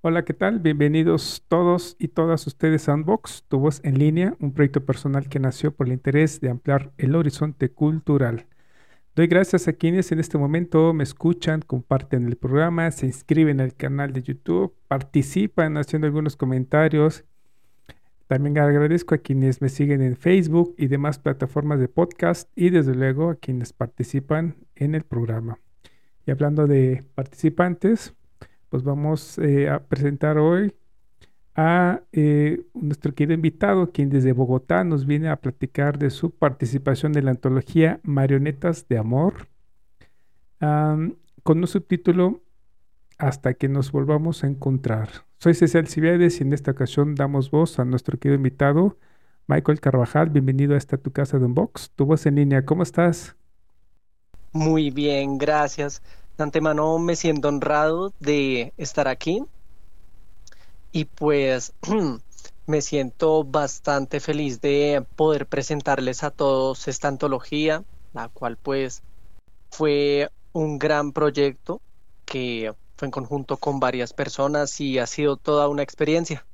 Hola, ¿qué tal? Bienvenidos todos y todas ustedes a Unbox, tu voz en línea, un proyecto personal que nació por el interés de ampliar el horizonte cultural. Doy gracias a quienes en este momento me escuchan, comparten el programa, se inscriben al canal de YouTube, participan haciendo algunos comentarios. También agradezco a quienes me siguen en Facebook y demás plataformas de podcast y desde luego a quienes participan en el programa. Y hablando de participantes, pues vamos eh, a presentar hoy a eh, nuestro querido invitado, quien desde Bogotá nos viene a platicar de su participación en la antología Marionetas de Amor, con un subtítulo Hasta que nos volvamos a encontrar. Soy César Cibiades y en esta ocasión damos voz a nuestro querido invitado, Michael Carvajal. Bienvenido a esta tu casa de Unbox, tu voz en línea. ¿Cómo estás? Muy bien, gracias. De antemano me siento honrado de estar aquí y pues me siento bastante feliz de poder presentarles a todos esta antología, la cual pues fue un gran proyecto que fue en conjunto con varias personas y ha sido toda una experiencia.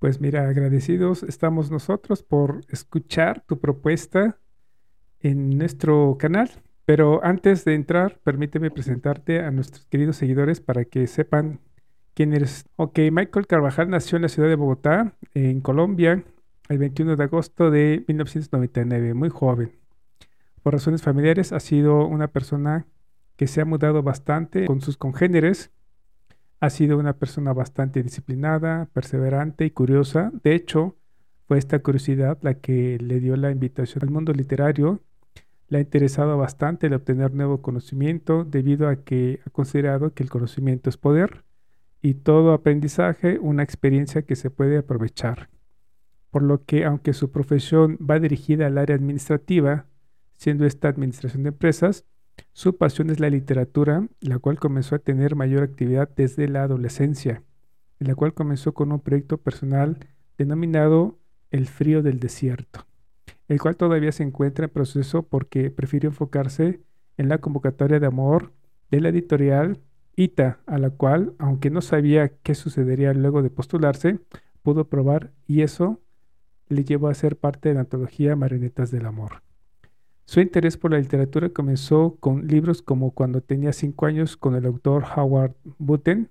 Pues mira, agradecidos estamos nosotros por escuchar tu propuesta en nuestro canal. Pero antes de entrar, permíteme presentarte a nuestros queridos seguidores para que sepan quién eres. Ok, Michael Carvajal nació en la ciudad de Bogotá, en Colombia, el 21 de agosto de 1999, muy joven. Por razones familiares ha sido una persona que se ha mudado bastante con sus congéneres. Ha sido una persona bastante disciplinada, perseverante y curiosa. De hecho, fue esta curiosidad la que le dio la invitación al mundo literario le ha interesado bastante el obtener nuevo conocimiento debido a que ha considerado que el conocimiento es poder y todo aprendizaje una experiencia que se puede aprovechar. Por lo que aunque su profesión va dirigida al área administrativa, siendo esta administración de empresas, su pasión es la literatura, la cual comenzó a tener mayor actividad desde la adolescencia, en la cual comenzó con un proyecto personal denominado El frío del desierto el cual todavía se encuentra en proceso porque prefirió enfocarse en la convocatoria de amor de la editorial ITA, a la cual, aunque no sabía qué sucedería luego de postularse, pudo probar y eso le llevó a ser parte de la antología Marionetas del Amor. Su interés por la literatura comenzó con libros como Cuando tenía cinco años con el autor Howard Button,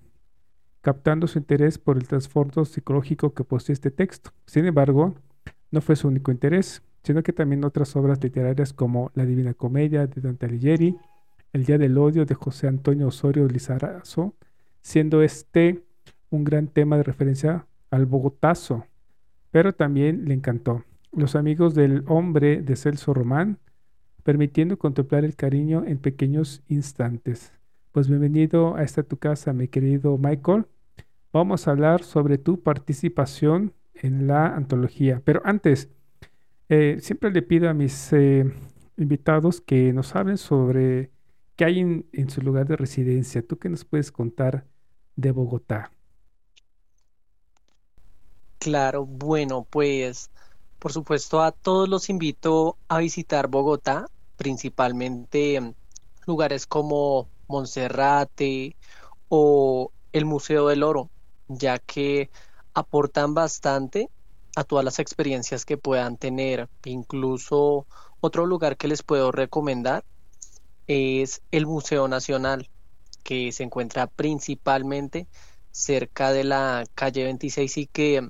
captando su interés por el trasfondo psicológico que posee este texto. Sin embargo, no fue su único interés sino que también otras obras literarias como La Divina Comedia de Dante Alighieri, El Día del Odio de José Antonio Osorio Lizarazo, siendo este un gran tema de referencia al Bogotazo, pero también le encantó. Los amigos del hombre de Celso Román, permitiendo contemplar el cariño en pequeños instantes. Pues bienvenido a esta tu casa, mi querido Michael. Vamos a hablar sobre tu participación en la antología. Pero antes, eh, siempre le pido a mis eh, invitados que nos hablen sobre qué hay en, su lugar de residencia. ¿Tú qué nos puedes contar de Bogotá? Claro, bueno, pues por supuesto a todos los invito a visitar Bogotá, principalmente mm, lugares como Monserrate o el Museo del Oro, ya que aportan bastante a todas las experiencias que puedan tener. Incluso otro lugar que les puedo recomendar es el Museo Nacional, que se encuentra principalmente cerca de la calle 26 y que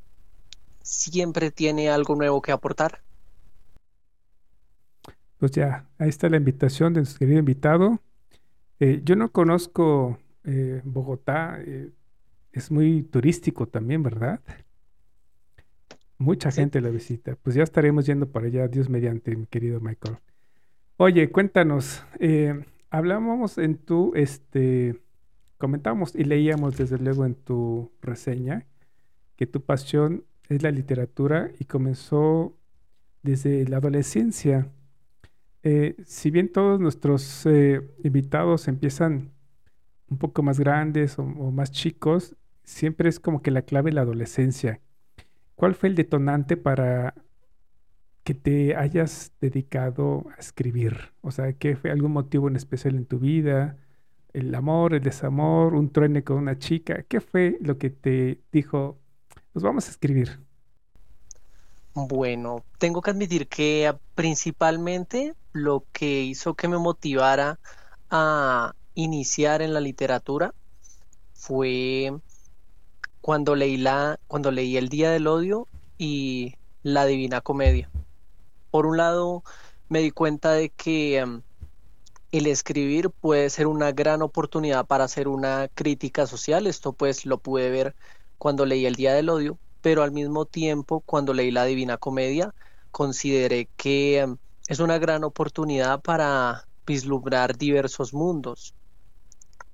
siempre tiene algo nuevo que aportar. Pues ya, ahí está la invitación de nuestro querido invitado. Eh, yo no conozco eh, Bogotá, eh, es muy turístico también, ¿verdad? Mucha gente la visita. Pues ya estaremos yendo para allá, Dios mediante, mi querido Michael. Oye, cuéntanos, eh, hablábamos en tu este, comentamos y leíamos desde luego en tu reseña que tu pasión es la literatura y comenzó desde la adolescencia. Eh, si bien todos nuestros eh, invitados empiezan un poco más grandes o, más chicos, siempre es como que la clave la adolescencia. ¿Cuál fue el detonante para que te hayas dedicado a escribir? O sea, ¿qué fue algún motivo en especial en tu vida? ¿El amor, el desamor, un truene con una chica? ¿Qué fue lo que te dijo, pues vamos a escribir? Bueno, tengo que admitir que principalmente lo que hizo que me motivara a iniciar en la literatura fue cuando leí la, cuando leí El Día del Odio y La Divina Comedia. Por un lado, me di cuenta de que em, el escribir puede ser una gran oportunidad para hacer una crítica social. Esto pues lo pude ver cuando leí El Día del Odio, pero al mismo tiempo cuando leí La Divina Comedia consideré que em, es una gran oportunidad para vislumbrar diversos mundos.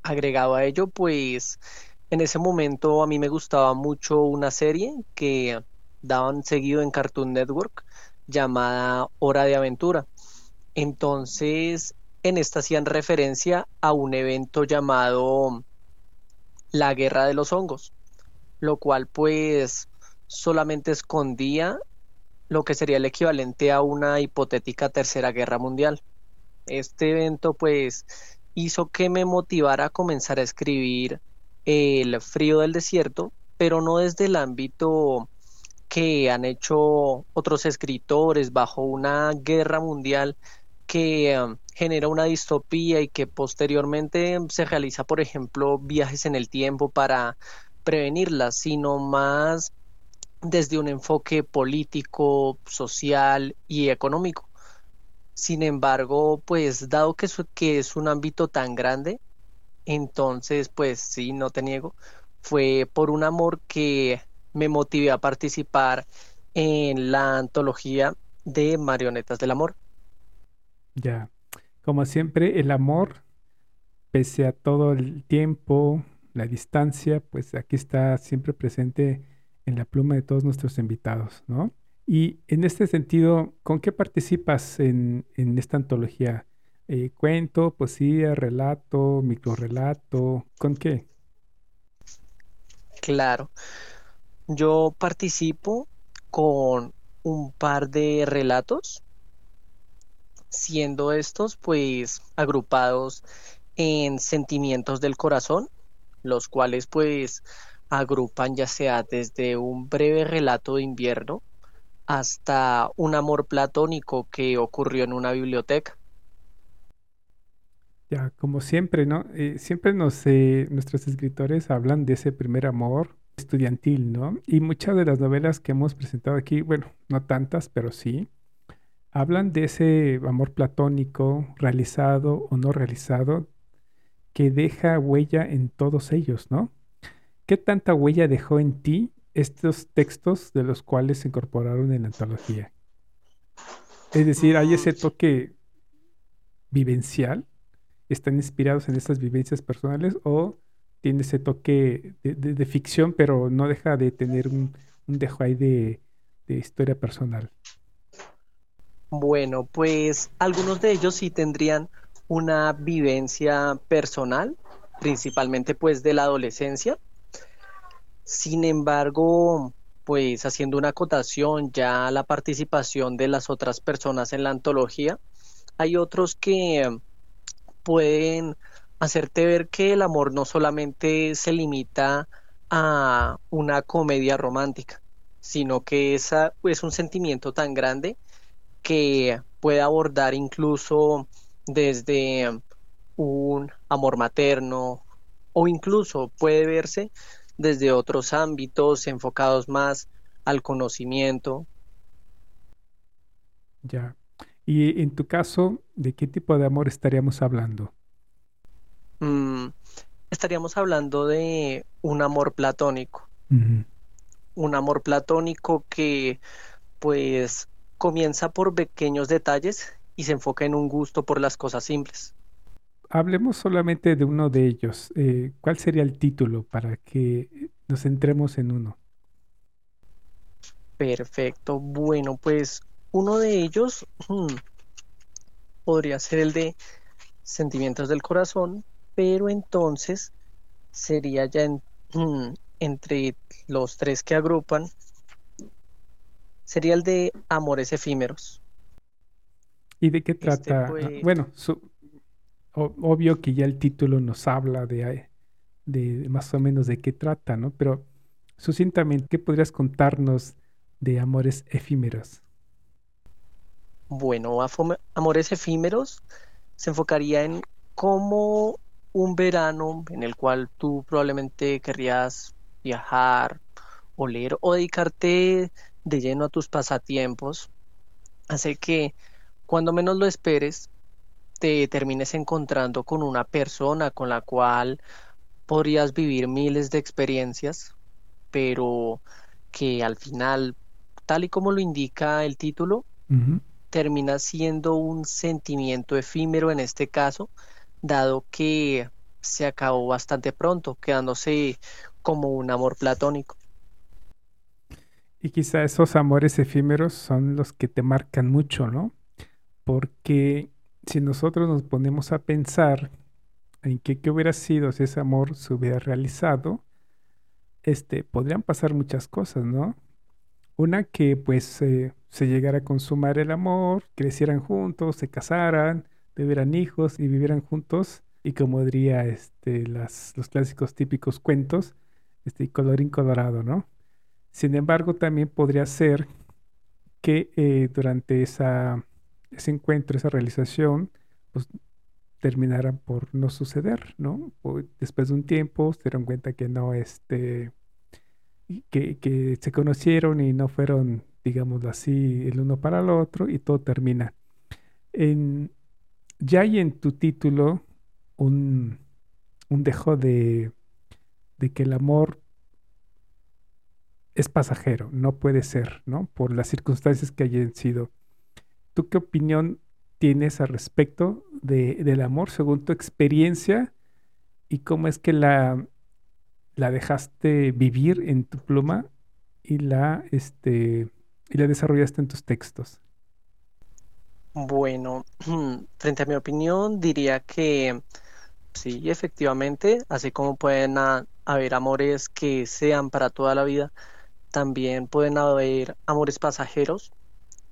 Agregado a ello, pues en ese momento a mí me gustaba mucho una serie que daban seguido en Cartoon Network llamada Hora de Aventura. Entonces, en esta hacían referencia a un evento llamado la Guerra de los Hongos, lo cual pues solamente escondía lo que sería el equivalente a una hipotética tercera guerra mundial. Este evento pues hizo que me motivara a comenzar a escribir El frío del desierto, pero no desde el ámbito que han hecho otros escritores bajo una guerra mundial que um, genera una distopía y que posteriormente se realiza, por ejemplo, viajes en el tiempo para prevenirla, sino más desde un enfoque político, social y económico. Sin embargo, pues dado que es un ámbito tan grande, entonces, pues sí, no te niego, fue por un amor que me motivé a participar en la antología de Marionetas del Amor. Ya, como siempre, el amor, pese a todo el tiempo, la distancia, pues aquí está siempre presente en la pluma de todos nuestros invitados, ¿no? Y en este sentido, ¿con qué participas en, esta antología? Eh, ¿Cuento, poesía, relato, microrelato? ¿Con qué? Claro. Yo participo con un par de relatos, siendo estos pues agrupados en sentimientos del corazón, los cuales pues agrupan ya sea desde un breve relato de invierno hasta un amor platónico que ocurrió en una biblioteca. Ya, como siempre, ¿no? Eh, siempre nos, eh, nuestros escritores hablan de ese primer amor estudiantil, ¿no? Y muchas de las novelas que hemos presentado aquí, bueno, no tantas, pero sí, hablan de ese amor platónico, realizado o no realizado, que deja huella en todos ellos, ¿no? ¿Qué tanta huella dejó en ti estos textos de los cuales se incorporaron en la antología? Es decir, hay ese toque vivencial, están inspirados en estas vivencias personales o tiene ese toque de, ficción, pero no deja de tener un, dejo ahí de, de historia personal. Bueno, pues algunos de ellos sí tendrían una vivencia personal, principalmente pues de la adolescencia, sin embargo, pues haciendo una acotación ya a la participación de las otras personas en la antología, hay otros que pueden hacerte ver que el amor no solamente se limita a una comedia romántica, sino que esa es un sentimiento tan grande que puede abordar incluso desde un amor materno o incluso puede verse desde otros ámbitos enfocados más al conocimiento. Ya. Y en tu caso, ¿de qué tipo de amor estaríamos hablando? Mm, estaríamos hablando de un amor platónico. Un amor platónico que pues comienza por pequeños detalles y se enfoca en un gusto por las cosas simples. hablemos solamente de uno de ellos. Eh, ¿Cuál sería el título para que nos centremos en uno? Perfecto. Bueno, pues uno de ellos hmm, podría ser el de Sentimientos del Corazón, pero entonces sería ya hmm, entre los tres que agrupan, sería el de Amores Efímeros. ¿Y de qué este, trata? Pues bueno, obvio que ya el título nos habla de, de más o menos de qué trata, ¿no? Pero sucintamente, ¿qué podrías contarnos de Amores Efímeros? Bueno, Amores Efímeros se enfocaría en cómo un verano en el cual tú probablemente querrías viajar o leer o dedicarte de lleno a tus pasatiempos, hace que cuando menos lo esperes, te termines encontrando con una persona con la cual podrías vivir miles de experiencias, pero que al final, tal y como lo indica el título, termina siendo un sentimiento efímero en este caso, dado que se acabó bastante pronto, quedándose como un amor platónico. Y quizá esos amores efímeros son los que te marcan mucho, ¿no? Porque si nosotros nos ponemos a pensar en qué, hubiera sido si ese amor se hubiera realizado, este, podrían pasar muchas cosas, ¿no? Una que pues eh, se llegara a consumar el amor, crecieran juntos, se casaran, tuvieran hijos y vivieran juntos y como diría este, los clásicos típicos cuentos, este, colorín colorado, ¿no? Sin embargo, también podría ser que eh, durante esa ese encuentro, esa realización, pues terminaran por no suceder, ¿no? después de un tiempo se dieron cuenta que no, este, que, se conocieron y no fueron, digamos así, el uno para el otro y todo termina. En, ya hay en tu título un, un dejo de, de que el amor es pasajero, no puede ser, ¿no? Por las circunstancias que hayan sido. ¿Tú qué opinión tienes al respecto de, del amor según tu experiencia y cómo es que la, la dejaste vivir en tu pluma y la, este, y la desarrollaste en tus textos? Bueno, frente a mi opinión, diría que sí, efectivamente, así como pueden haber amores que sean para toda la vida, también pueden haber amores pasajeros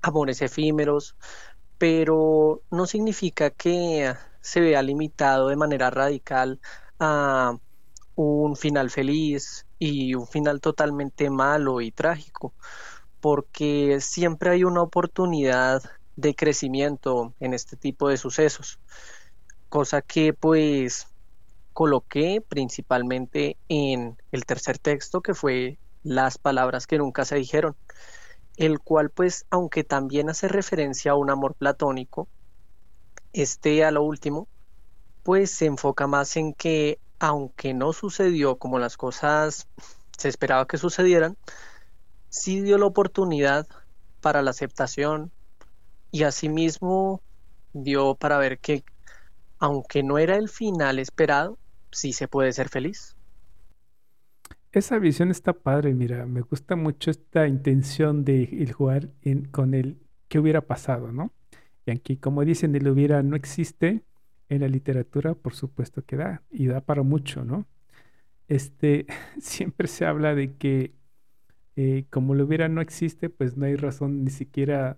amores efímeros, pero no significa que se vea limitado de manera radical a un final feliz y un final totalmente malo y trágico, porque siempre hay una oportunidad de crecimiento en este tipo de sucesos, cosa que pues coloqué principalmente en el tercer texto que fue las palabras que nunca se dijeron el cual pues aunque también hace referencia a un amor platónico, este a lo último, pues se enfoca más en que aunque no sucedió como las cosas se esperaba que sucedieran, sí dio la oportunidad para la aceptación y asimismo dio para ver que aunque no era el final esperado, sí se puede ser feliz. Esa visión está padre, mira, me gusta mucho esta intención de jugar con el qué hubiera pasado, ¿no? Y aquí, como dicen, el hubiera no existe, en la literatura, por supuesto que da, y da para mucho, ¿no? Este, siempre se habla de que eh, como el hubiera no existe, pues no hay razón ni siquiera,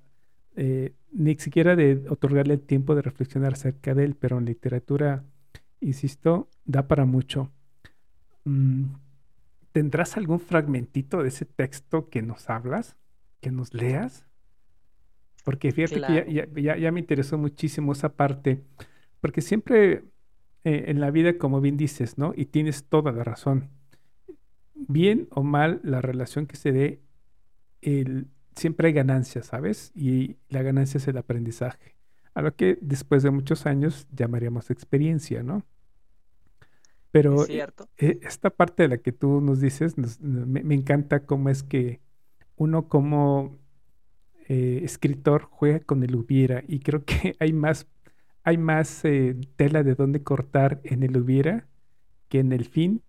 eh, ni siquiera de otorgarle el tiempo de reflexionar acerca de él, pero en literatura, insisto, da para mucho. Mm, ¿Tendrás algún fragmentito de ese texto que nos hablas, que nos leas? Porque fíjate que ya, me interesó muchísimo esa parte, porque siempre eh, en la vida, como bien dices, ¿no? Y tienes toda la razón. Bien o mal la relación que se dé, el, siempre hay ganancia, ¿sabes? Y la ganancia es el aprendizaje. A lo que después de muchos años llamaríamos experiencia, ¿no? Pero e, e, esta parte de la que tú nos dices, me, encanta cómo es que uno como eh, escritor juega con el hubiera y creo que hay más, hay más eh, tela de dónde cortar en el hubiera que en el fin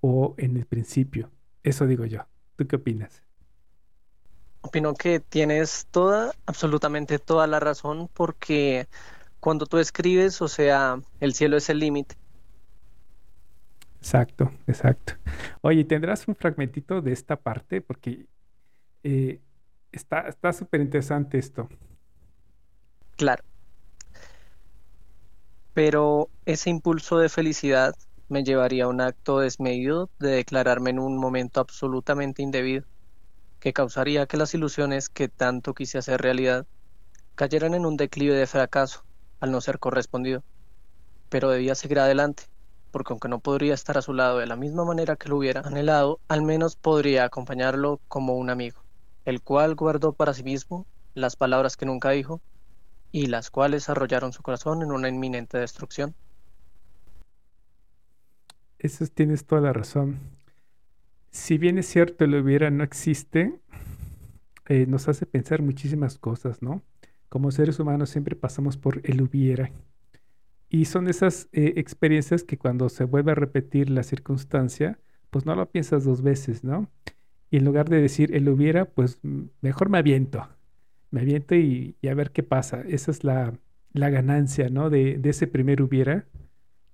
o en el principio. Eso digo yo. ¿Tú qué opinas? Opino que tienes toda, absolutamente toda la razón, porque cuando tú escribes, o sea, el cielo es el límite. Exacto, exacto. Oye, ¿tendrás un fragmentito de esta parte? Porque eh, está súper interesante esto. Claro. Pero ese impulso de felicidad me llevaría a un acto desmedido de declararme en un momento absolutamente indebido, que causaría que las ilusiones que tanto quise hacer realidad cayeran en un declive de fracaso al no ser correspondido. Pero debía seguir adelante, porque aunque no podría estar a su lado de la misma manera que lo hubiera anhelado, al menos podría acompañarlo como un amigo, el cual guardó para sí mismo las palabras que nunca dijo y las cuales arrollaron su corazón en una inminente destrucción. Eso tienes toda la razón. Si bien es cierto, el hubiera no existe, eh, nos hace pensar muchísimas cosas, ¿no? Como seres humanos siempre pasamos por el hubiera. Y son esas eh, experiencias que cuando se vuelve a repetir la circunstancia, pues no lo piensas dos veces, ¿no? Y en lugar de decir el hubiera, pues mejor me aviento. Me aviento y, a ver qué pasa. Esa es la, ganancia, ¿no? De, de ese primer hubiera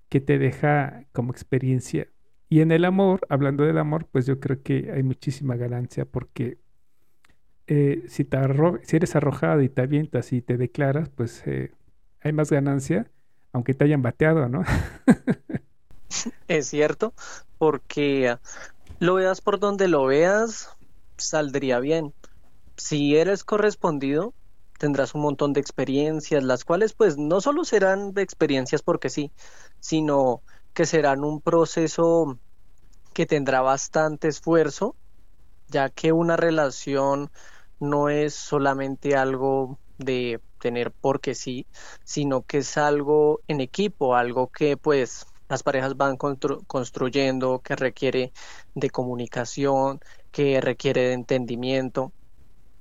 que te deja como experiencia. Y en el amor, hablando del amor, pues yo creo que hay muchísima ganancia porque eh, si, te si eres arrojado y te avientas y te declaras, pues eh, hay más ganancia, aunque te hayan bateado, ¿no? es cierto, porque lo veas por donde lo veas, saldría bien. Si eres correspondido, tendrás un montón de experiencias, las cuales pues no solo serán de experiencias porque sí, sino que serán un proceso que tendrá bastante esfuerzo, ya que una relación no es solamente algo de tener porque sí, sino que es algo en equipo, algo que pues las parejas van construyendo, que requiere de comunicación, que requiere de entendimiento.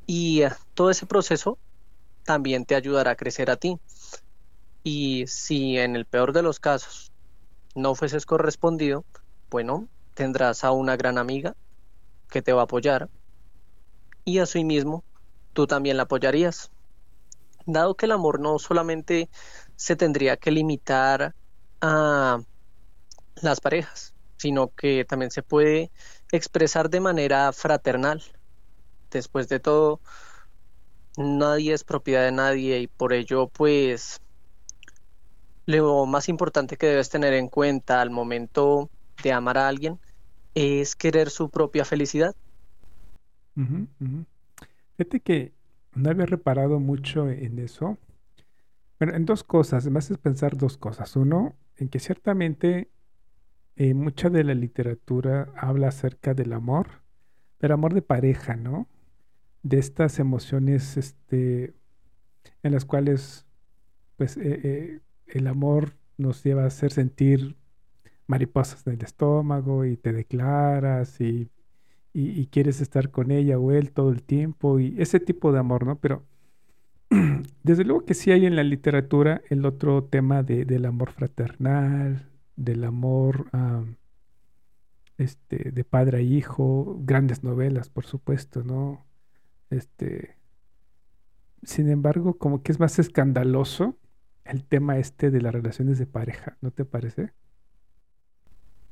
Y todo ese proceso también te ayudará a crecer a ti. Y si en el peor de los casos no fueses correspondido, bueno, tendrás a una gran amiga que te va a apoyar y mismo tú también la apoyarías. Dado que el amor no solamente se tendría que limitar a las parejas, sino que también se puede expresar de manera fraternal. Después de todo, nadie es propiedad de nadie y por ello pues lo más importante que debes tener en cuenta al momento de amar a alguien es querer su propia felicidad. Fíjate que no había reparado mucho en eso. Bueno, en dos cosas, además es pensar dos cosas. Uno, en que ciertamente eh, mucha de la literatura habla acerca del amor, pero amor de pareja, ¿no? De estas emociones este, en las cuales pues eh, eh, el amor nos lleva a hacer sentir mariposas en el estómago y te declaras y, y, quieres estar con ella o él todo el tiempo y ese tipo de amor, ¿no? Pero desde luego que sí hay en la literatura el otro tema de, del amor fraternal, del amor este, de padre a hijo, grandes novelas, por supuesto, ¿no? Este, sin embargo, como que es más escandaloso el tema este de las relaciones de pareja, ¿no te parece?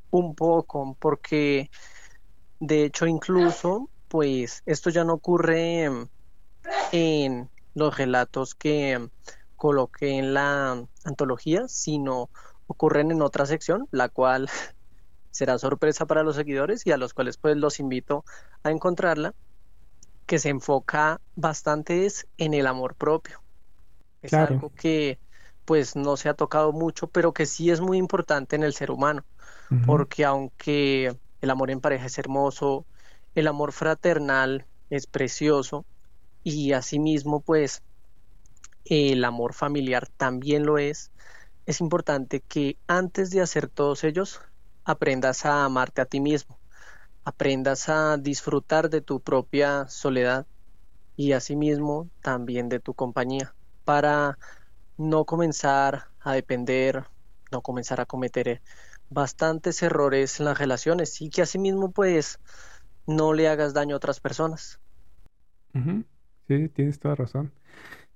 Un poco, porque de hecho incluso, pues esto ya no ocurre en los relatos que coloqué en la antología, sino ocurren en otra sección, la cual será sorpresa para los seguidores y a los cuales pues los invito a encontrarla que se enfoca bastante es en el amor propio. Es algo que pues no se ha tocado mucho, pero que sí es muy importante en el ser humano, porque aunque el amor en pareja es hermoso, el amor fraternal es precioso y asimismo pues el amor familiar también lo es, es importante que antes de hacer todos ellos aprendas a amarte a ti mismo aprendas a disfrutar de tu propia soledad y asimismo también de tu compañía para no comenzar a depender, no comenzar a cometer bastantes errores en las relaciones y que asimismo pues no le hagas daño a otras personas. Sí, tienes toda razón.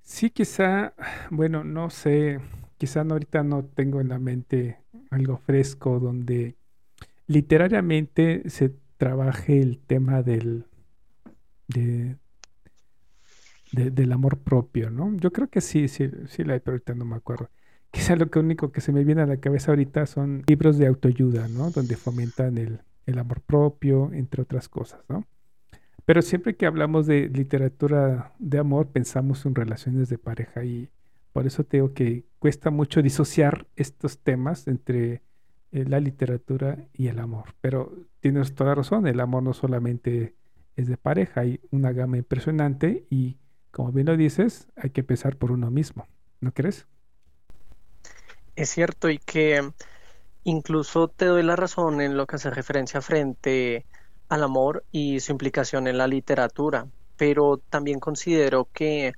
Sí, quizá, bueno, no sé, quizá ahorita no tengo en la mente algo fresco donde literariamente se trabaje el tema del, de, del amor propio, ¿no? Yo creo que sí, sí, sí la hay, pero ahorita no me acuerdo. Quizá lo único que se me viene a la cabeza ahorita son libros de autoayuda, ¿no? Donde fomentan el, el amor propio, entre otras cosas, ¿no? Pero siempre que hablamos de literatura de amor, pensamos en relaciones de pareja y por eso te digo que cuesta mucho disociar estos temas entre la literatura y el amor. Pero tienes toda razón, el amor no solamente es de pareja, hay una gama impresionante y como bien lo dices, hay que empezar por uno mismo, ¿no crees? Es cierto y que incluso te doy la razón en lo que hace referencia frente al amor y su implicación en la literatura, pero también considero que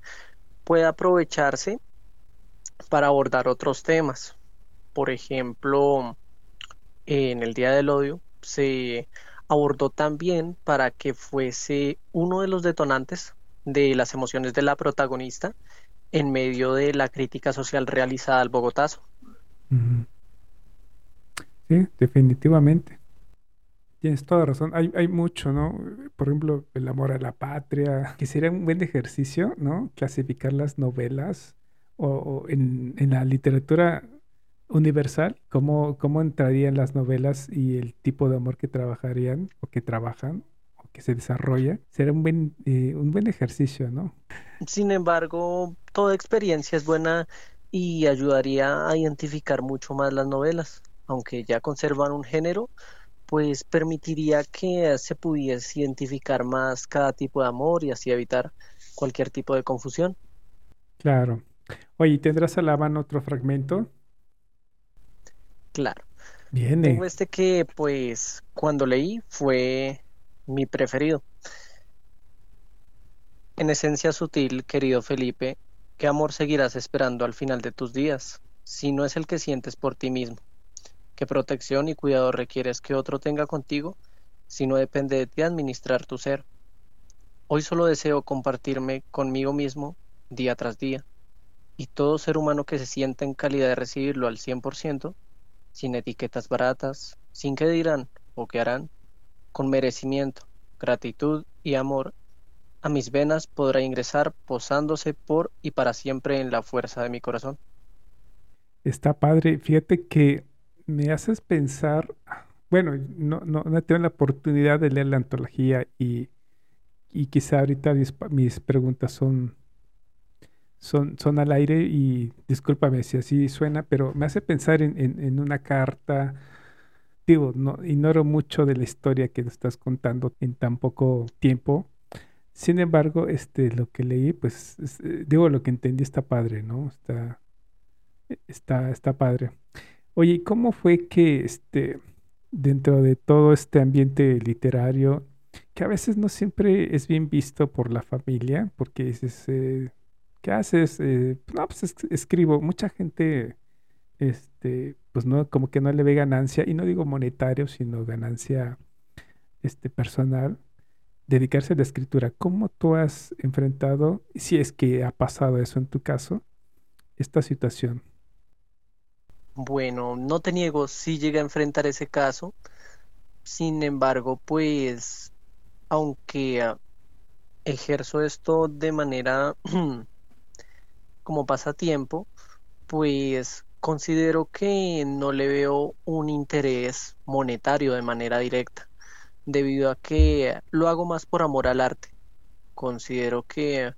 puede aprovecharse para abordar otros temas. Por ejemplo, en el Día del Odio se abordó también para que fuese uno de los detonantes de las emociones de la protagonista en medio de la crítica social realizada al Bogotazo. Sí, definitivamente. Tienes toda razón. Hay, hay mucho, ¿no? Por ejemplo, el amor a la patria, que sería un buen ejercicio, ¿no? Clasificar las novelas o, en, en, la literatura universal, cómo, cómo entrarían las novelas y el tipo de amor que trabajarían o que trabajan o que se desarrolla. Sería un buen, eh, un buen ejercicio, ¿no? Sin embargo, toda experiencia es buena y ayudaría a identificar mucho más las novelas, aunque ya conservan un género pues permitiría que se pudiese identificar más cada tipo de amor y así evitar cualquier tipo de confusión. Claro. Oye, ¿tendrás a la mano otro fragmento? Claro. Bien. Tengo este que, pues, cuando leí fue mi preferido. En esencia sutil, querido Felipe, ¿qué amor seguirás esperando al final de tus días, si no es el que sientes por ti mismo? ¿Qué protección y cuidado requieres que otro tenga contigo si no depende de ti administrar tu ser? Hoy solo deseo compartirme conmigo mismo día tras día, y todo ser humano que se sienta en calidad de recibirlo al 100%, sin etiquetas baratas, sin qué dirán o qué harán, con merecimiento, gratitud y amor, a mis venas podrá ingresar posándose por y para siempre en la fuerza de mi corazón. Está padre, fíjate que me haces pensar, bueno, no, no, no tengo la oportunidad de leer la antología y, y quizá ahorita mis, preguntas son, son, son al aire y discúlpame si así suena, pero me hace pensar en, en, una carta. Digo, no, ignoro mucho de la historia que estás contando en tan poco tiempo. Sin embargo, este, lo que leí, pues, eh, digo, lo que entendí está padre, ¿no? Está, está, está padre. Oye, ¿cómo fue que este, dentro de todo este ambiente literario, que a veces no siempre es bien visto por la familia, porque dices, eh, ¿qué haces? Eh, no, pues escribo. Mucha gente, este, pues no, como que no le ve ganancia, y no digo monetario, sino ganancia este, personal, dedicarse a la escritura. ¿Cómo tú has enfrentado, si es que ha pasado eso en tu caso, esta situación? Bueno, no te niego, si llegué a enfrentar ese caso. Sin embargo, pues, aunque ah, ejerzo esto de manera como pasatiempo, pues considero que no le veo un interés monetario de manera directa, debido a que lo hago más por amor al arte. Considero que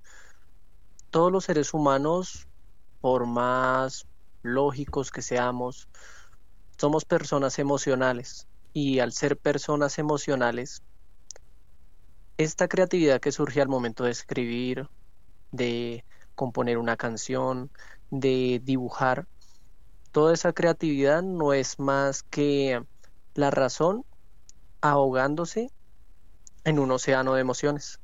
todos los seres humanos, por más lógicos que seamos, somos personas emocionales y al ser personas emocionales, esta creatividad que surge al momento de escribir, de componer una canción, de dibujar, toda esa creatividad no es más que la razón ahogándose en un océano de emociones.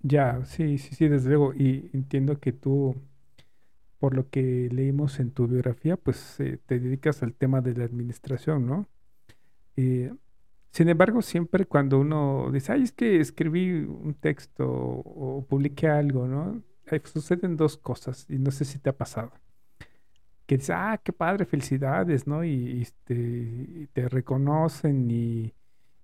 Ya, sí, sí, sí, desde luego. Y entiendo que tú por lo que leímos en tu biografía, pues eh, te dedicas al tema de la administración, ¿no? Eh, sin embargo, siempre cuando uno dice, ay, es que escribí un texto o, publiqué algo, ¿no? Suceden dos cosas y no sé si te ha pasado. Que dices, ah, qué padre, felicidades, ¿no? Y, este, te reconocen y,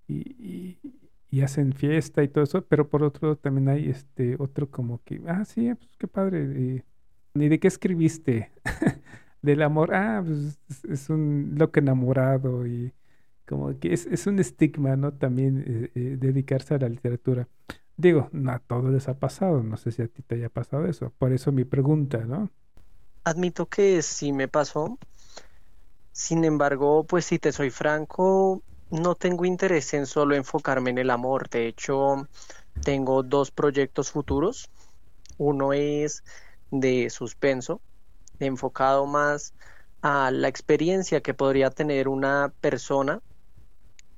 y, hacen fiesta y todo eso, pero por otro lado también hay este otro como que, ah, sí, pues qué padre. ¿Ni de qué escribiste? Del amor, ah, pues es un loco enamorado y como que es, un estigma, ¿no? También eh, eh, dedicarse a la literatura. Digo, a todos les ha pasado, no sé si a ti te haya pasado eso, por eso mi pregunta, ¿no? Admito que sí me pasó, sin embargo, pues si te soy franco, no tengo interés en solo enfocarme en el amor, de hecho, tengo dos proyectos futuros, uno es de suspenso, enfocado más a la experiencia que podría tener una persona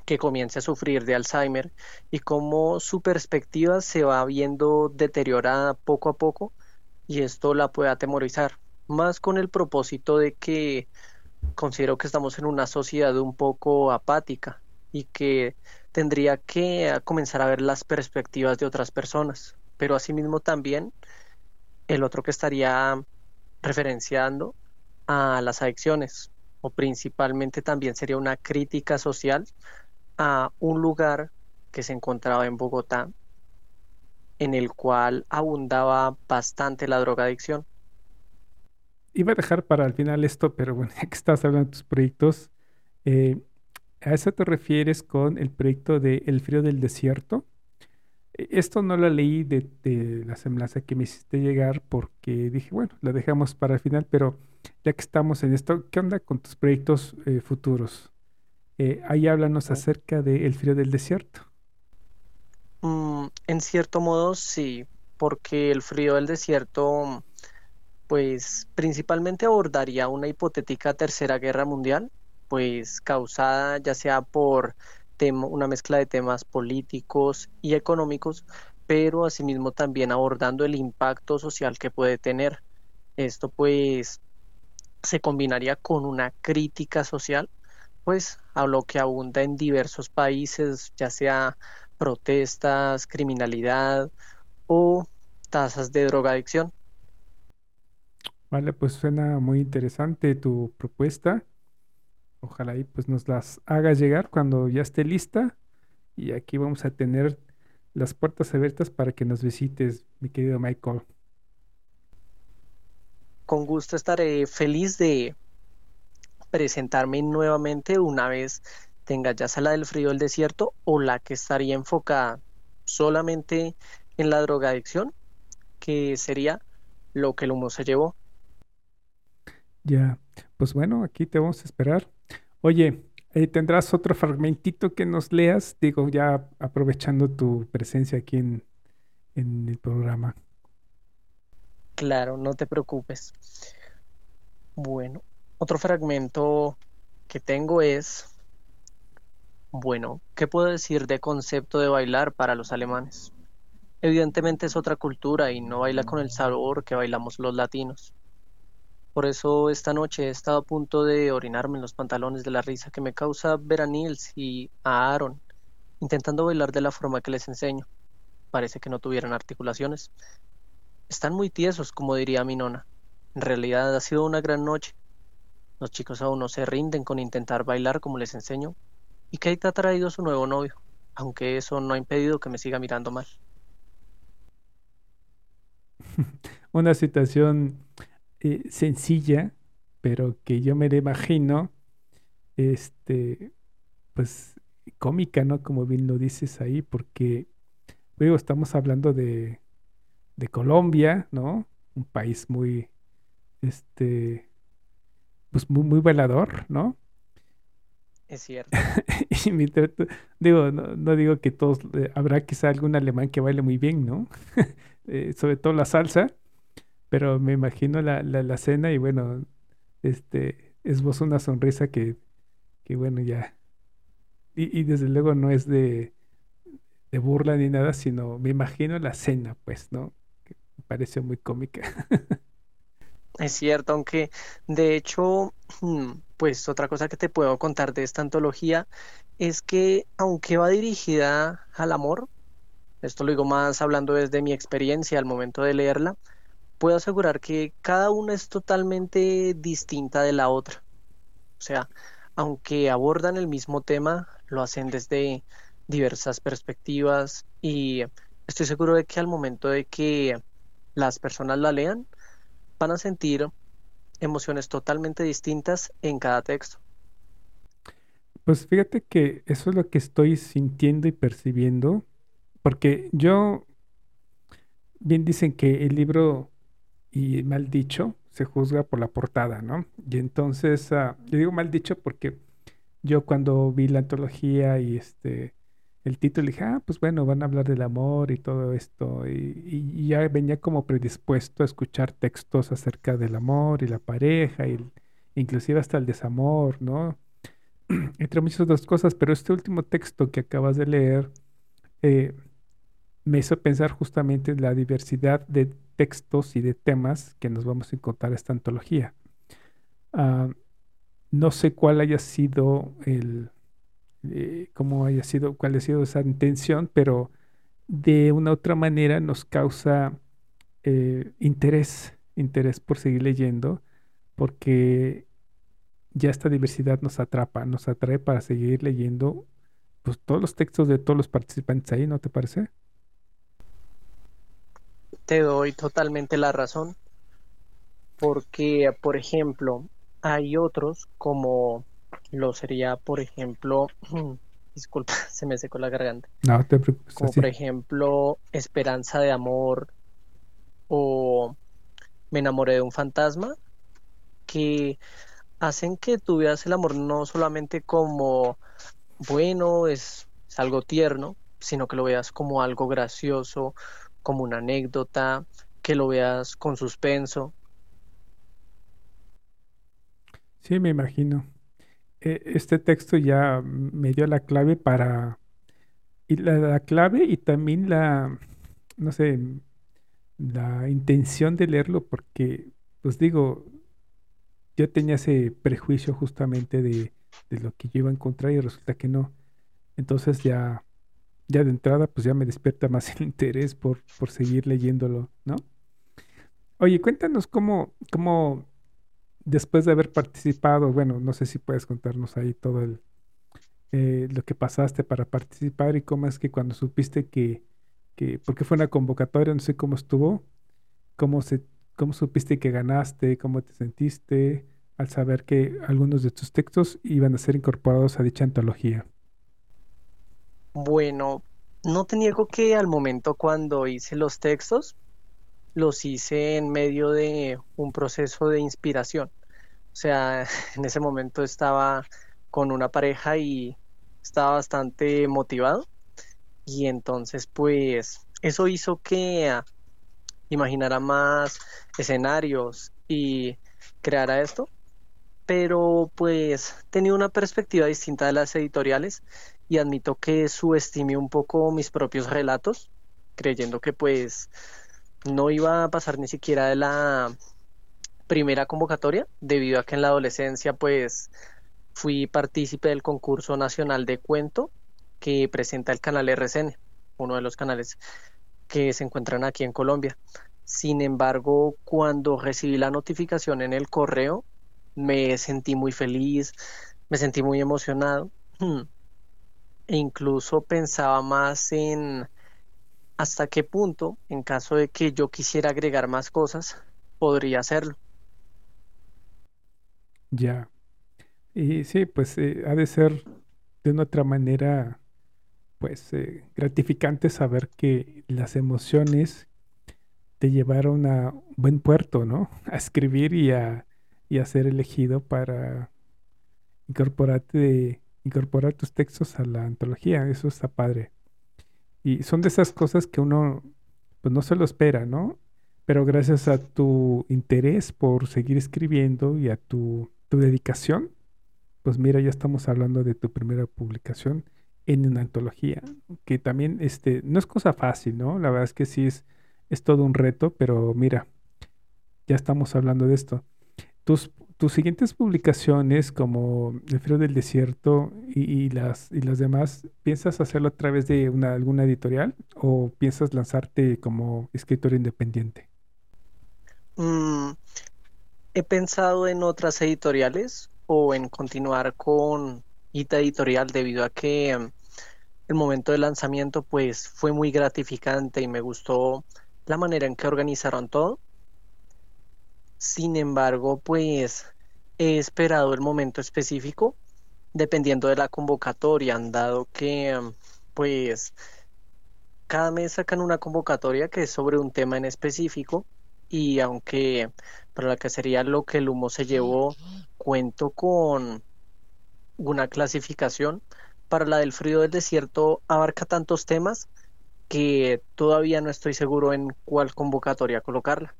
que comience a sufrir de Alzheimer y cómo su perspectiva se va viendo deteriorada poco a poco y esto la puede atemorizar, más con el propósito de que considero que estamos en una sociedad un poco apática y que tendría que comenzar a ver las perspectivas de otras personas, pero asimismo también el otro que estaría referenciando a las adicciones o principalmente también sería una crítica social a un lugar que se encontraba en Bogotá, en el cual abundaba bastante la drogadicción. Iba a dejar para el final esto, pero bueno, ya que estás hablando de tus proyectos, eh, ¿a eso te refieres con el proyecto de El frío del desierto? E, esto no lo leí de, la semblanza que me hiciste llegar porque dije, bueno, lo dejamos para el final, pero ya que estamos en esto, ¿qué onda con tus proyectos eh, futuros? Eh, ahí háblanos acerca del frío del desierto. Mm, en cierto modo sí, porque el frío del desierto, pues principalmente abordaría una hipotética tercera guerra mundial, pues causada ya sea por una mezcla de temas políticos y económicos, pero asimismo también abordando el impacto social que puede tener. Esto pues se combinaría con una crítica social pues a lo que abunda en diversos países, ya sea protestas, criminalidad o tasas de drogadicción. Vale, pues suena muy interesante tu propuesta. Ojalá y pues nos las hagas llegar cuando ya esté lista. Y aquí vamos a tener las puertas abiertas para que nos visites, mi querido Michael. Con gusto estaré feliz de presentarme nuevamente una vez tenga ya sala del frío del desierto o la que estaría enfocada solamente en la drogadicción, que sería lo que el humo se llevó. Ya, pues bueno, aquí te vamos a esperar. Oye, eh, ¿tendrás otro fragmentito que nos leas? Digo, ya aprovechando tu presencia aquí en, en el programa. Claro, no te preocupes. Bueno, otro fragmento que tengo es, bueno, ¿qué puedo decir de concepto de bailar para los alemanes? Evidentemente es otra cultura y no baila con el sabor que bailamos los latinos. Por eso esta noche he estado a punto de orinarme en los pantalones de la risa que me causa ver a y a Aaron intentando bailar de la forma que les enseño. Parece que no tuvieran articulaciones. Están muy tiesos, como diría mi nona. En realidad ha sido una gran noche los chicos aún no se rinden con intentar bailar como les enseño, y Kate ha traído su nuevo novio, aunque eso no ha impedido que me siga mirando mal. Una situación eh, sencilla, pero que yo me imagino, este, pues cómica, ¿no? Como bien lo dices ahí, porque luego estamos hablando de, de Colombia, ¿no? Un país muy, este, pues muy, muy bailador, ¿no? Es cierto. y digo, no, digo que todos, eh, habrá quizá algún alemán que baile muy bien, ¿no? Eh, sobre todo la salsa, pero me imagino la, la, cena y bueno, este, es vos una sonrisa que, que bueno, ya. Y, y desde luego no es de, de burla ni nada, sino me imagino la cena, pues, ¿no? Que me pareció muy cómica. Es cierto, aunque de hecho, mm, pues otra cosa que te puedo contar de esta antología es que aunque va dirigida al amor, esto lo digo más hablando desde mi experiencia al momento de leerla, puedo asegurar que cada una es totalmente distinta de la otra. O sea, aunque abordan el mismo tema, lo hacen desde diversas perspectivas y estoy seguro de que al momento de que las personas la lean, van a sentir emociones totalmente distintas en cada texto. Pues fíjate que eso es lo que estoy sintiendo y percibiendo, porque yo, bien dicen que el libro, y mal dicho, se juzga por la portada, ¿no? Y entonces, uh, yo digo mal dicho porque yo cuando vi la antología y este, el título dije, ah, pues bueno, van a hablar del amor y todo esto. Y, ya venía como predispuesto a escuchar textos acerca del amor y la pareja, y inclusive hasta el desamor, ¿no? Entre muchas otras cosas, pero este último texto que acabas de leer eh, me hizo pensar justamente en la diversidad de textos y de temas que nos vamos a encontrar esta antología. Ah, no sé cuál haya sido el, eh, cómo haya sido, cuál ha sido esa intención, pero de una u otra manera nos causa eh, interés, interés por seguir leyendo, porque ya esta diversidad nos atrapa, nos atrae para seguir leyendo pues, todos los textos de todos los participantes ahí, ¿no te parece? Te doy totalmente la razón, porque, por ejemplo, hay otros como lo sería, por ejemplo, disculpa, se me secó la garganta. No te preocupes. Como por ejemplo, Esperanza de Amor o Me enamoré de un fantasma, que hacen que tú veas el amor no solamente como bueno, es, es algo tierno, sino que lo veas como algo gracioso, como una anécdota, que lo veas con suspenso. Sí, me imagino. E, este texto ya me dio la clave para, y la, clave y también la, no sé, la intención de leerlo, porque, pues digo, yo tenía ese prejuicio justamente de, de, lo que yo iba a encontrar y resulta que no. Entonces ya, ya de entrada, pues ya me despierta más el interés por, por seguir leyéndolo, ¿no? Oye, cuéntanos cómo, cómo después de haber participado, bueno, no sé si puedes contarnos ahí todo el, eh, lo que pasaste para participar y cómo es que cuando supiste que, que, porque fue una convocatoria, no sé cómo estuvo, cómo, se, cómo supiste que ganaste, cómo te sentiste al saber que algunos de tus textos iban a ser incorporados a dicha antología. Bueno, no te niego que al momento cuando hice los textos, los hice en medio de un proceso de inspiración. O sea, en ese momento estaba con una pareja y estaba bastante motivado. Y entonces, pues, eso hizo que ah, imaginara más escenarios y creara esto. Pero pues tenía una perspectiva distinta de las editoriales y admito que subestimé un poco mis propios relatos, creyendo que pues no iba a pasar ni siquiera de la primera convocatoria, debido a que en la adolescencia pues fui partícipe del concurso nacional de cuento que presenta el canal RCN, uno de los canales que se encuentran aquí en Colombia. Sin embargo, cuando recibí la notificación en el correo, me sentí muy feliz, me sentí muy emocionado e incluso pensaba más en hasta qué punto, en caso de que yo quisiera agregar más cosas, podría hacerlo. Ya. Y sí, pues eh, ha de ser de una otra manera, pues eh, gratificante saber que las emociones te llevaron a buen puerto, ¿no? A escribir y a, y a ser elegido para incorporarte, incorporar tus textos a la antología. Eso está padre. Y son de esas cosas que uno, pues no se lo espera, ¿no? Pero gracias a tu interés por seguir escribiendo y a tu, dedicación, pues mira, ya estamos hablando de tu primera publicación en una antología, que también este, no es cosa fácil, ¿no? La verdad es que sí es, es todo un reto, pero mira, ya estamos hablando de esto. Tus, tus siguientes publicaciones, como El frío del desierto y, las, y las demás, ¿piensas hacerlo a través de una, alguna editorial o piensas lanzarte como escritor independiente? Mm, he pensado en otras editoriales o en continuar con Ita Editorial debido a que mm, el momento de lanzamiento pues fue muy gratificante y me gustó la manera en que organizaron todo. Sin embargo, pues he esperado el momento específico dependiendo de la convocatoria, han dado que mm, pues cada mes sacan una convocatoria que es sobre un tema en específico y aunque para la que sería lo que el humo se llevó, cuento con una clasificación. Para la del frío del desierto abarca tantos temas que todavía no estoy seguro en cuál convocatoria colocarla.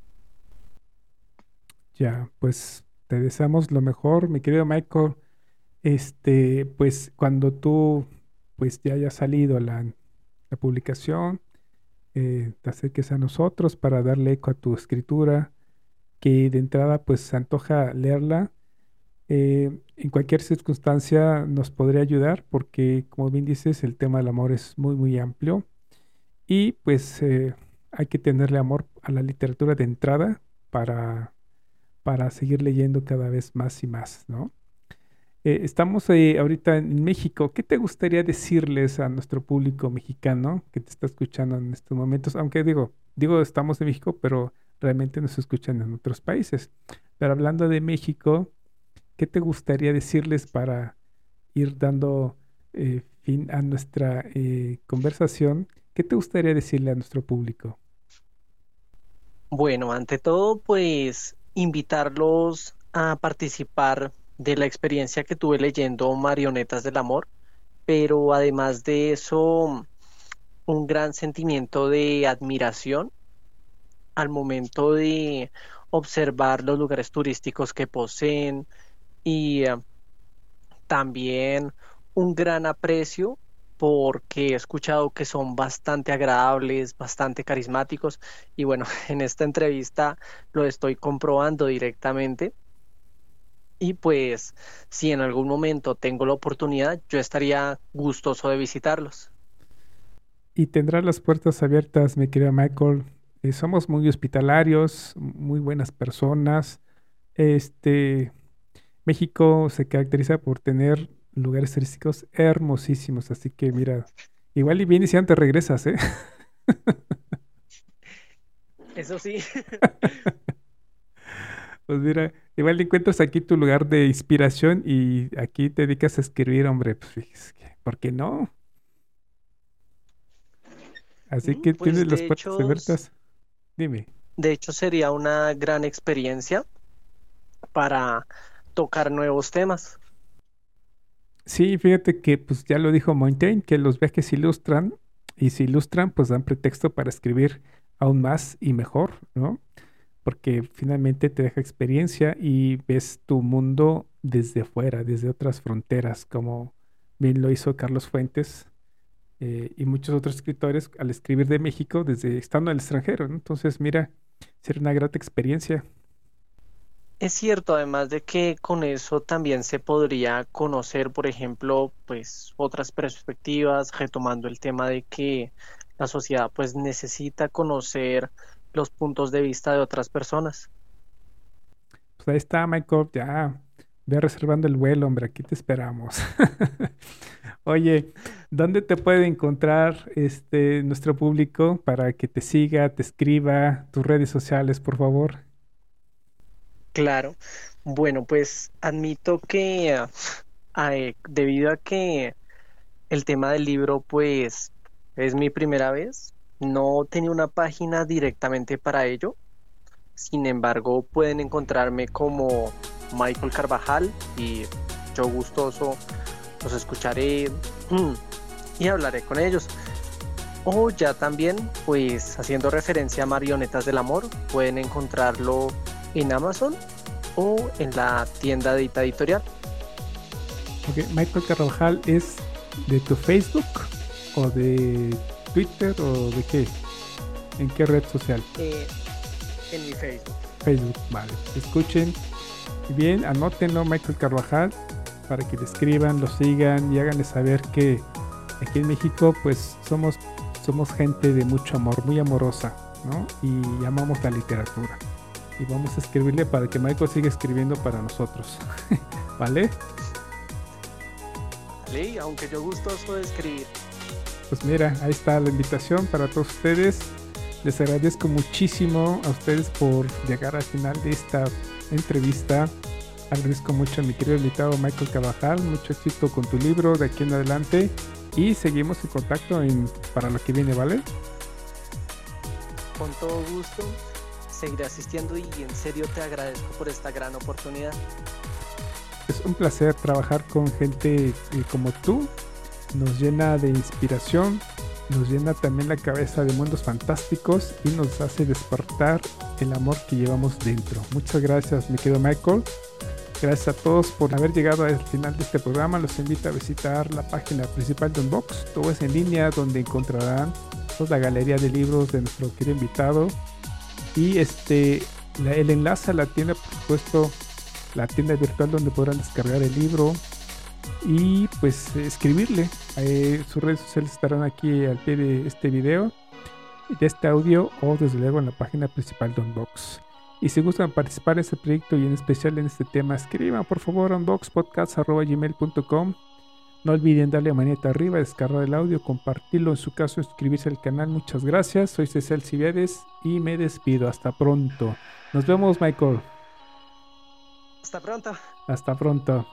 Ya, pues te deseamos lo mejor, mi querido Michael. Este, pues cuando tú pues ya haya salido la, publicación, eh, te acerques a nosotros para darle eco a tu escritura, que de entrada pues se antoja leerla. Eh, en cualquier circunstancia nos podría ayudar porque como bien dices el tema del amor es muy muy amplio y pues eh, hay que tenerle amor a la literatura de entrada para, para seguir leyendo cada vez más y más, ¿no? Eh, estamos ahorita en México. ¿Qué te gustaría decirles a nuestro público mexicano que te está escuchando en estos momentos? Aunque digo, digo estamos en México, pero realmente nos escuchan en otros países. Pero hablando de México, ¿qué te gustaría decirles para ir dando eh, fin a nuestra eh, conversación? ¿Qué te gustaría decirle a nuestro público? Bueno, ante todo, pues invitarlos a participar de la experiencia que tuve leyendo Marionetas del Amor, pero además de eso, un gran sentimiento de admiración al momento de observar los lugares turísticos que poseen y eh, también un gran aprecio porque he escuchado que son bastante agradables, bastante carismáticos y bueno, en esta entrevista lo estoy comprobando directamente y pues si en algún momento tengo la oportunidad, yo estaría gustoso de visitarlos. Y tendrás las puertas abiertas, mi querida Michael. Eh, somos muy hospitalarios, muy buenas personas. Este México se caracteriza por tener lugares turísticos hermosísimos, así que mira, igual y bien y si antes regresas, ¿eh? Eso sí. Pues mira, igual encuentras aquí tu lugar de inspiración y aquí te dedicas a escribir, hombre, pues ¿por qué no? Así mm, que pues, tienes las puertas abiertas. Dime. De hecho, sería una gran experiencia para tocar nuevos temas. Sí, fíjate que pues ya lo dijo Montaigne, que los viajes ilustran y si ilustran pues dan pretexto para escribir aún más y mejor, ¿no? porque finalmente te deja experiencia y ves tu mundo desde fuera, desde otras fronteras, como bien lo hizo Carlos Fuentes eh, y muchos otros escritores al escribir de México desde estando en el extranjero. Entonces, mira, será una grata experiencia. Es cierto, además de que con eso también se podría conocer, por ejemplo, pues otras perspectivas, retomando el tema de que la sociedad pues necesita conocer los puntos de vista de otras personas. Pues ahí está, Michael, ya ve reservando el vuelo, hombre, aquí te esperamos. Oye, ¿dónde te puede encontrar este nuestro público para que te siga, te escriba, tus redes sociales, por favor? Claro. Bueno, pues admito que eh, debido a que el tema del libro pues es mi primera vez, no tenía una página directamente para ello. Sin embargo, pueden encontrarme como Michael Carvajal y yo gustoso los escucharé y hablaré con ellos. O ya también, pues haciendo referencia a Marionetas del Amor, pueden encontrarlo en Amazon o en la tienda de Ita Editorial. Michael Carvajal es de tu Facebook o de Twitter o de qué? ¿En qué red social? Eh, en mi Facebook. Facebook, vale. Escuchen bien, anótenlo Michael Carvajal para que le escriban, lo sigan y háganle saber que aquí en México pues somos, somos gente de mucho amor, muy amorosa, ¿no? Y amamos la literatura. Y vamos a escribirle para que Michael siga escribiendo para nosotros. ¿Vale? Vale, aunque yo gustoso de escribir. Pues mira, ahí está la invitación para todos ustedes. Les agradezco muchísimo a ustedes por llegar al final de esta entrevista. Agradezco mucho a mi querido invitado Michael Cabajal. Mucho éxito con tu libro de aquí en adelante. Y seguimos en contacto en, para lo que viene, ¿vale? Con todo gusto. Seguiré asistiendo y en serio te agradezco por esta gran oportunidad. Es un placer trabajar con gente como tú. Nos llena de inspiración, nos llena también la cabeza de mundos fantásticos y nos hace despertar el amor que llevamos dentro. Muchas gracias, mi querido Michael. Gracias a todos por haber llegado al final de este programa. Los invito a visitar la página principal de Unbox. Todo es en línea donde encontrarán toda la galería de libros de nuestro querido invitado. Y este el enlace a la tienda, por supuesto, la tienda virtual donde podrán descargar el libro y pues escribirle. Eh, sus redes sociales estarán aquí al pie de este video, de este audio o desde luego en la página principal de Unbox. Y si gustan participar en este proyecto y en especial en este tema, escriban por favor a unboxpodcast.gmail.com. No olviden darle a manita arriba, descargar el audio, compartirlo, en su caso suscribirse al canal. Muchas gracias. Soy Cecil Civiades y me despido. Hasta pronto. Nos vemos, Michael. Hasta pronto. Hasta pronto.